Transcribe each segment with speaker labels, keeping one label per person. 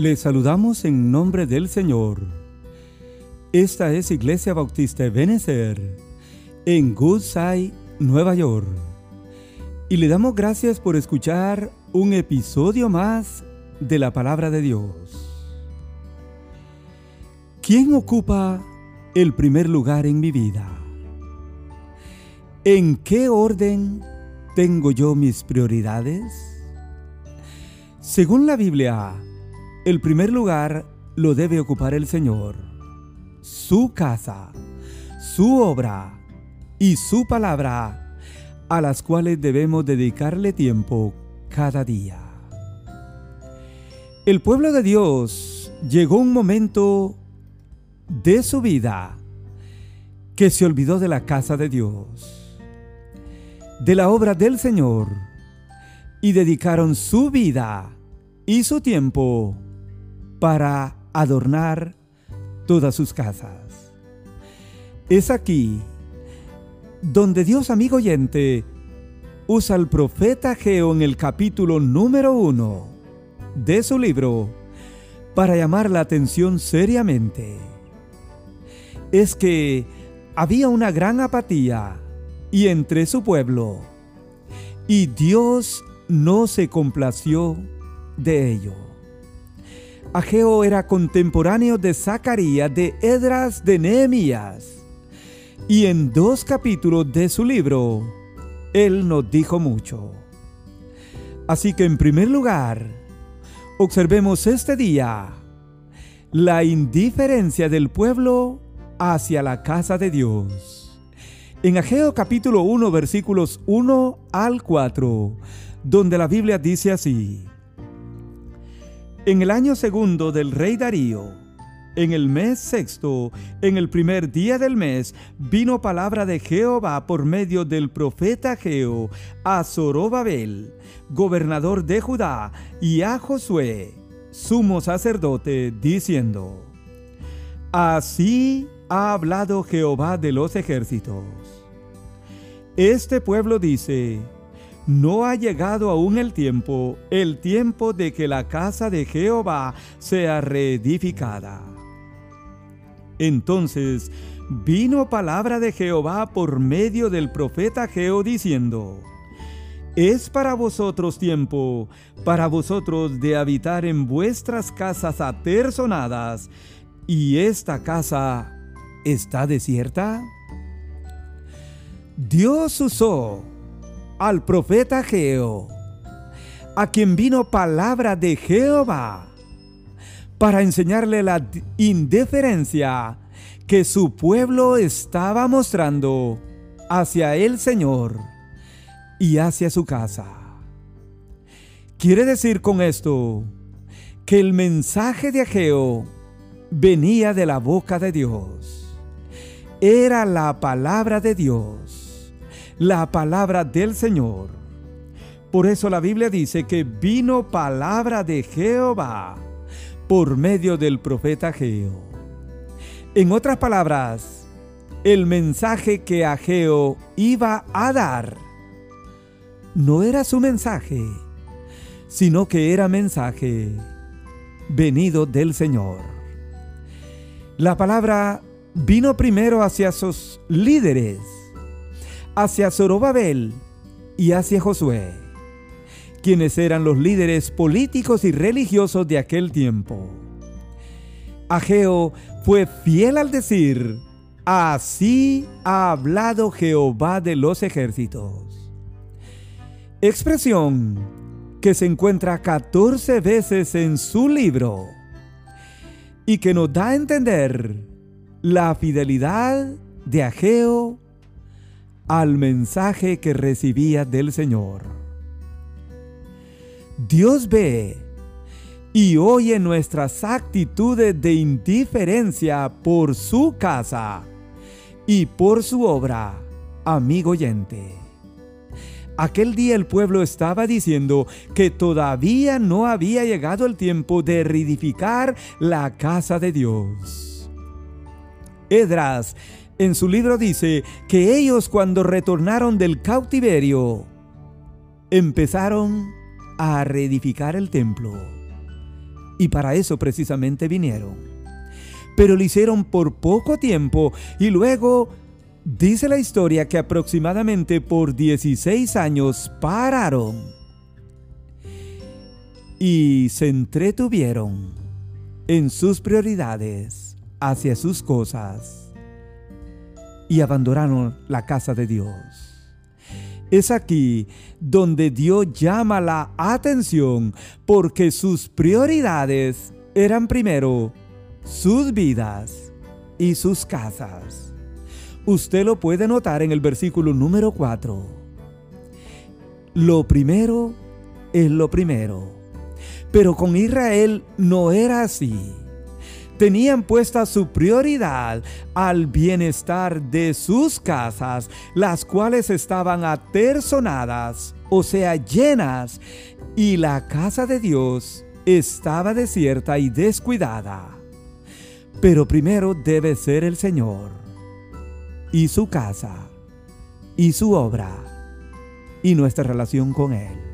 Speaker 1: Le saludamos en nombre del Señor. Esta es Iglesia Bautista Benecer en Goodside, Nueva York. Y le damos gracias por escuchar un episodio más de la palabra de Dios. ¿Quién ocupa el primer lugar en mi vida? ¿En qué orden tengo yo mis prioridades? Según la Biblia, el primer lugar lo debe ocupar el Señor, su casa, su obra y su palabra, a las cuales debemos dedicarle tiempo cada día. El pueblo de Dios llegó un momento de su vida que se olvidó de la casa de Dios, de la obra del Señor, y dedicaron su vida y su tiempo para adornar todas sus casas. Es aquí donde Dios, amigo oyente, usa al profeta Geo en el capítulo número uno de su libro para llamar la atención seriamente. Es que había una gran apatía y entre su pueblo, y Dios no se complació de ello. Ageo era contemporáneo de Zacarías, de Edras, de Nehemías. Y en dos capítulos de su libro, él nos dijo mucho. Así que en primer lugar, observemos este día la indiferencia del pueblo hacia la casa de Dios. En Ageo capítulo 1 versículos 1 al 4, donde la Biblia dice así. En el año segundo del rey Darío, en el mes sexto, en el primer día del mes, vino palabra de Jehová por medio del profeta Geo a Zorobabel, gobernador de Judá, y a Josué, sumo sacerdote, diciendo: Así ha hablado Jehová de los ejércitos. Este pueblo dice: no ha llegado aún el tiempo, el tiempo de que la casa de Jehová sea reedificada. Entonces vino palabra de Jehová por medio del profeta Geo diciendo, es para vosotros tiempo, para vosotros de habitar en vuestras casas aterzonadas, y esta casa está desierta. Dios usó al profeta Geo, a quien vino palabra de Jehová, para enseñarle la indiferencia que su pueblo estaba mostrando hacia el Señor y hacia su casa. Quiere decir con esto que el mensaje de Ageo venía de la boca de Dios. Era la palabra de Dios la palabra del Señor. Por eso la Biblia dice que vino palabra de Jehová por medio del profeta Ageo. En otras palabras, el mensaje que Ageo iba a dar no era su mensaje, sino que era mensaje venido del Señor. La palabra vino primero hacia sus líderes hacia Zorobabel y hacia Josué, quienes eran los líderes políticos y religiosos de aquel tiempo. Ageo fue fiel al decir, así ha hablado Jehová de los ejércitos. Expresión que se encuentra 14 veces en su libro y que nos da a entender la fidelidad de Ageo al mensaje que recibía del Señor. Dios ve y oye nuestras actitudes de indiferencia por su casa y por su obra, amigo oyente. Aquel día el pueblo estaba diciendo que todavía no había llegado el tiempo de reedificar la casa de Dios. Edras en su libro dice que ellos cuando retornaron del cautiverio empezaron a reedificar el templo. Y para eso precisamente vinieron. Pero lo hicieron por poco tiempo y luego dice la historia que aproximadamente por 16 años pararon y se entretuvieron en sus prioridades hacia sus cosas y abandonaron la casa de Dios. Es aquí donde Dios llama la atención porque sus prioridades eran primero sus vidas y sus casas. Usted lo puede notar en el versículo número 4. Lo primero es lo primero. Pero con Israel no era así tenían puesta su prioridad al bienestar de sus casas, las cuales estaban aterzonadas, o sea, llenas, y la casa de Dios estaba desierta y descuidada. Pero primero debe ser el Señor, y su casa, y su obra, y nuestra relación con Él.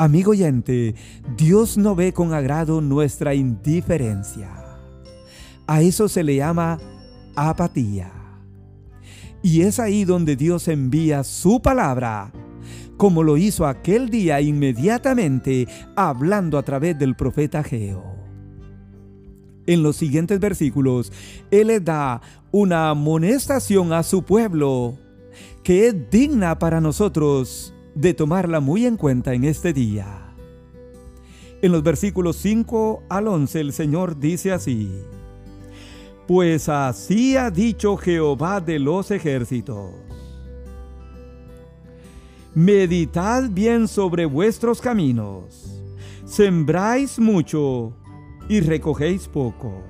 Speaker 1: Amigo oyente, Dios no ve con agrado nuestra indiferencia. A eso se le llama apatía. Y es ahí donde Dios envía su palabra, como lo hizo aquel día inmediatamente hablando a través del profeta Geo. En los siguientes versículos, Él le da una amonestación a su pueblo que es digna para nosotros de tomarla muy en cuenta en este día. En los versículos 5 al 11 el Señor dice así, Pues así ha dicho Jehová de los ejércitos. Meditad bien sobre vuestros caminos, sembráis mucho y recogéis poco.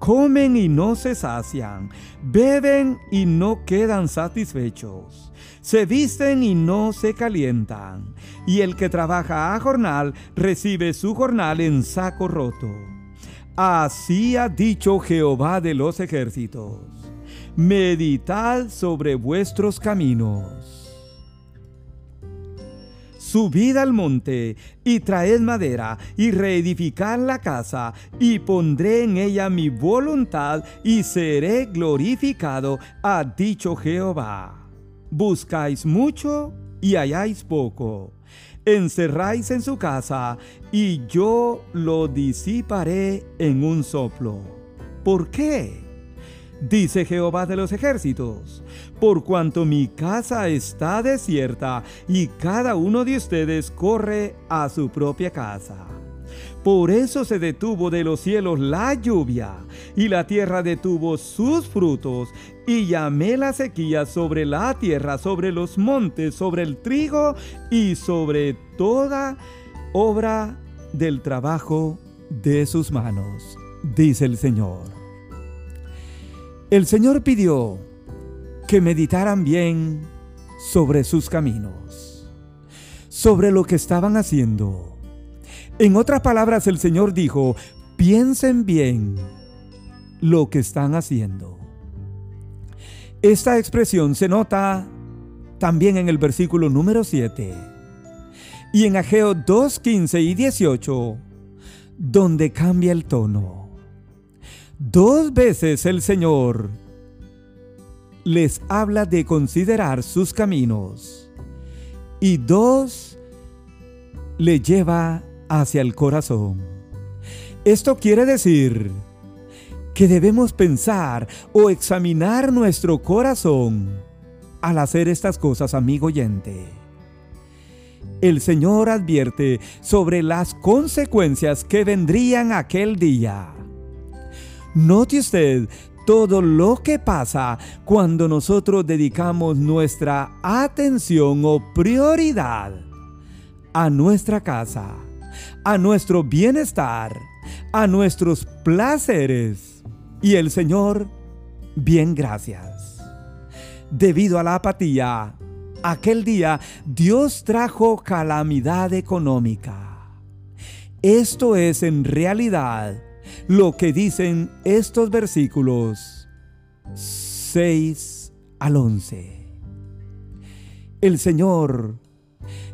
Speaker 1: Comen y no se sacian, beben y no quedan satisfechos se visten y no se calientan, y el que trabaja a jornal recibe su jornal en saco roto. Así ha dicho Jehová de los ejércitos. Meditad sobre vuestros caminos. Subid al monte y traed madera y reedificad la casa y pondré en ella mi voluntad y seré glorificado, ha dicho Jehová. Buscáis mucho y halláis poco. Encerráis en su casa y yo lo disiparé en un soplo. ¿Por qué? Dice Jehová de los ejércitos, por cuanto mi casa está desierta y cada uno de ustedes corre a su propia casa. Por eso se detuvo de los cielos la lluvia, y la tierra detuvo sus frutos, y llamé la sequía sobre la tierra, sobre los montes, sobre el trigo y sobre toda obra del trabajo de sus manos, dice el Señor. El Señor pidió que meditaran bien sobre sus caminos, sobre lo que estaban haciendo en otras palabras, el Señor dijo, piensen bien lo que están haciendo. Esta expresión se nota también en el versículo número 7 y en Ageo 2, 15 y 18, donde cambia el tono. Dos veces el Señor les habla de considerar sus caminos y dos le lleva hacia el corazón. Esto quiere decir que debemos pensar o examinar nuestro corazón al hacer estas cosas, amigo oyente. El Señor advierte sobre las consecuencias que vendrían aquel día. Note usted todo lo que pasa cuando nosotros dedicamos nuestra atención o prioridad a nuestra casa a nuestro bienestar, a nuestros placeres. Y el Señor, bien gracias. Debido a la apatía, aquel día Dios trajo calamidad económica. Esto es en realidad lo que dicen estos versículos 6 al 11. El Señor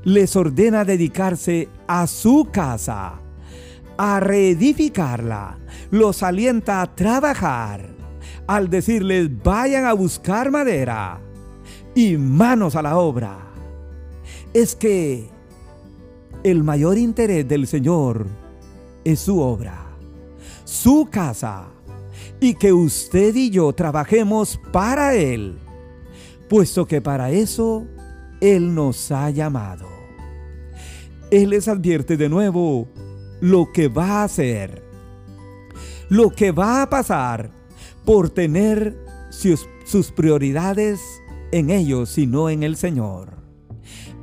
Speaker 1: les ordena dedicarse a su casa, a reedificarla, los alienta a trabajar, al decirles vayan a buscar madera y manos a la obra. Es que el mayor interés del Señor es su obra, su casa, y que usted y yo trabajemos para Él, puesto que para eso Él nos ha llamado. Él les advierte de nuevo lo que va a hacer, lo que va a pasar por tener sus, prioridades en ellos y no en el Señor.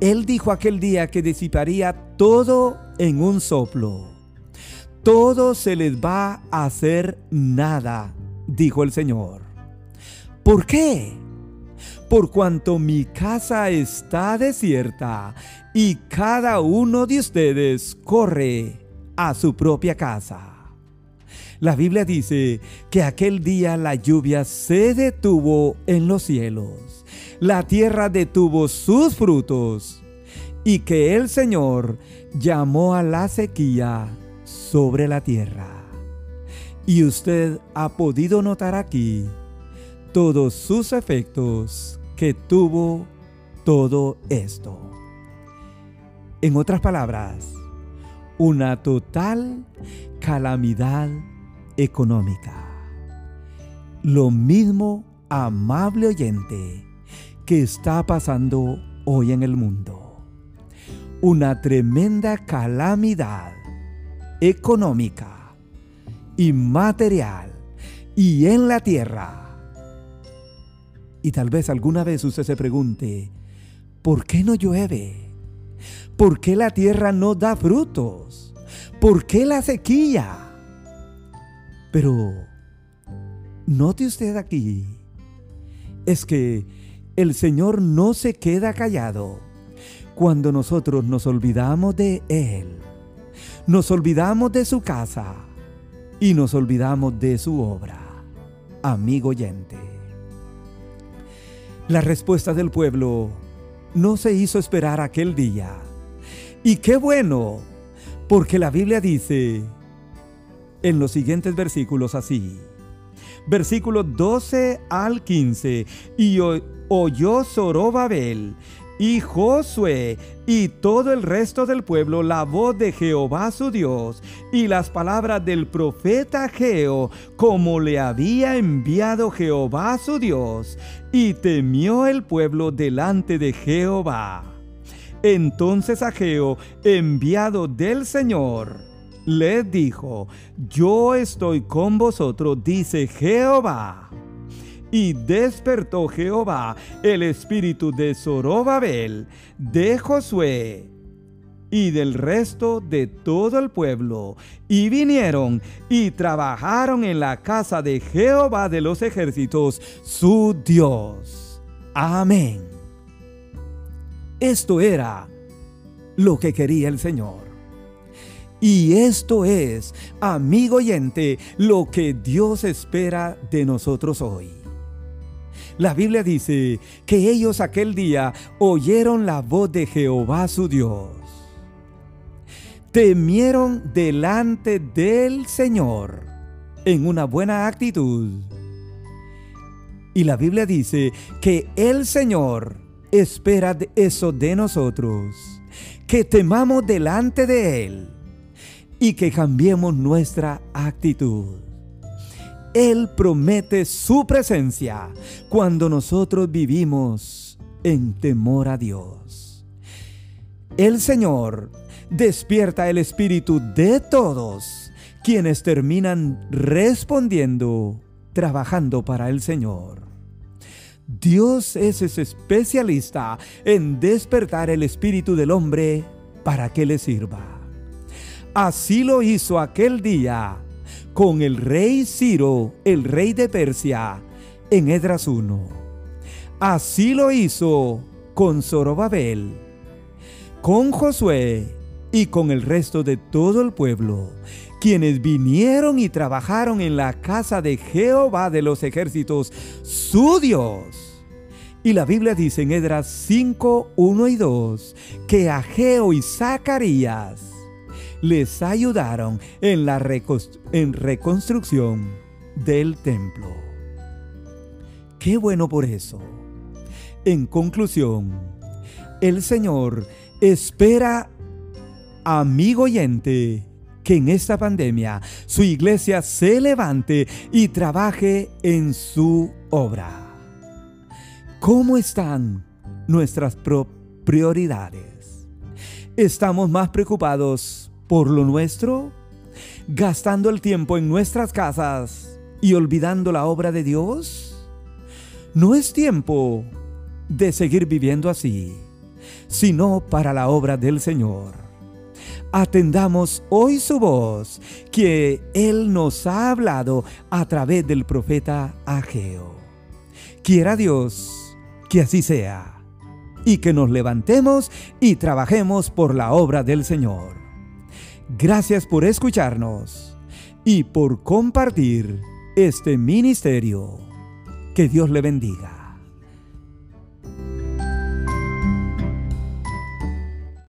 Speaker 1: Él dijo aquel día que disiparía todo en un soplo. Todo se les va a hacer nada, dijo el Señor. ¿Por qué? Por cuanto mi casa está desierta y cada uno de ustedes corre a su propia casa. La Biblia dice que aquel día la lluvia se detuvo en los cielos, la tierra detuvo sus frutos y que el Señor llamó a la sequía sobre la tierra. Y usted ha podido notar aquí todos sus efectos que tuvo todo esto. En otras palabras, una total calamidad económica. Lo mismo, amable oyente, que está pasando hoy en el mundo. Una tremenda calamidad económica y material y en la tierra. Y tal vez alguna vez usted se pregunte, ¿por qué no llueve? ¿Por qué la tierra no da frutos? ¿Por qué la sequía? Pero note usted aquí, es que el Señor no se queda callado cuando nosotros nos olvidamos de Él, nos olvidamos de su casa y nos olvidamos de su obra. Amigo oyente, la respuesta del pueblo no se hizo esperar aquel día. Y qué bueno, porque la Biblia dice en los siguientes versículos así. Versículo 12 al 15. Y oyó Zorobabel y Josué y todo el resto del pueblo la voz de Jehová su Dios y las palabras del profeta Geo, como le había enviado Jehová su Dios, y temió el pueblo delante de Jehová. Entonces Ageo, enviado del Señor, les dijo, yo estoy con vosotros, dice Jehová. Y despertó Jehová el espíritu de Zorobabel, de Josué y del resto de todo el pueblo, y vinieron y trabajaron en la casa de Jehová de los ejércitos, su Dios. Amén. Esto era lo que quería el Señor. Y esto es, amigo oyente, lo que Dios espera de nosotros hoy. La Biblia dice que ellos aquel día oyeron la voz de Jehová su Dios. Temieron delante del Señor en una buena actitud. Y la Biblia dice que el Señor espera eso de nosotros, que temamos delante de Él y que cambiemos nuestra actitud. Él promete su presencia cuando nosotros vivimos en temor a Dios. El Señor despierta el espíritu de todos quienes terminan respondiendo, trabajando para el Señor. Dios es ese especialista en despertar el espíritu del hombre para que le sirva. Así lo hizo aquel día con el rey Ciro, el rey de Persia, en Edras 1. Así lo hizo con Zorobabel, con Josué y con el resto de todo el pueblo, quienes vinieron y trabajaron en la casa de Jehová de los ejércitos, su Dios. Y la Biblia dice en Edras 5, 1 y 2, que Ageo y Zacarías les ayudaron en la reconstrucción del templo. Qué bueno por eso. En conclusión, el Señor espera, amigo oyente, que en esta pandemia su iglesia se levante y trabaje en su obra. ¿Cómo están nuestras prioridades? ¿Estamos más preocupados por lo nuestro? ¿Gastando el tiempo en nuestras casas y olvidando la obra de Dios? No es tiempo de seguir viviendo así, sino para la obra del Señor. Atendamos hoy su voz, que Él nos ha hablado a través del profeta Ageo. Quiera Dios que así sea, y que nos levantemos y trabajemos por la obra del Señor. Gracias por escucharnos y por compartir este ministerio. Que Dios le bendiga.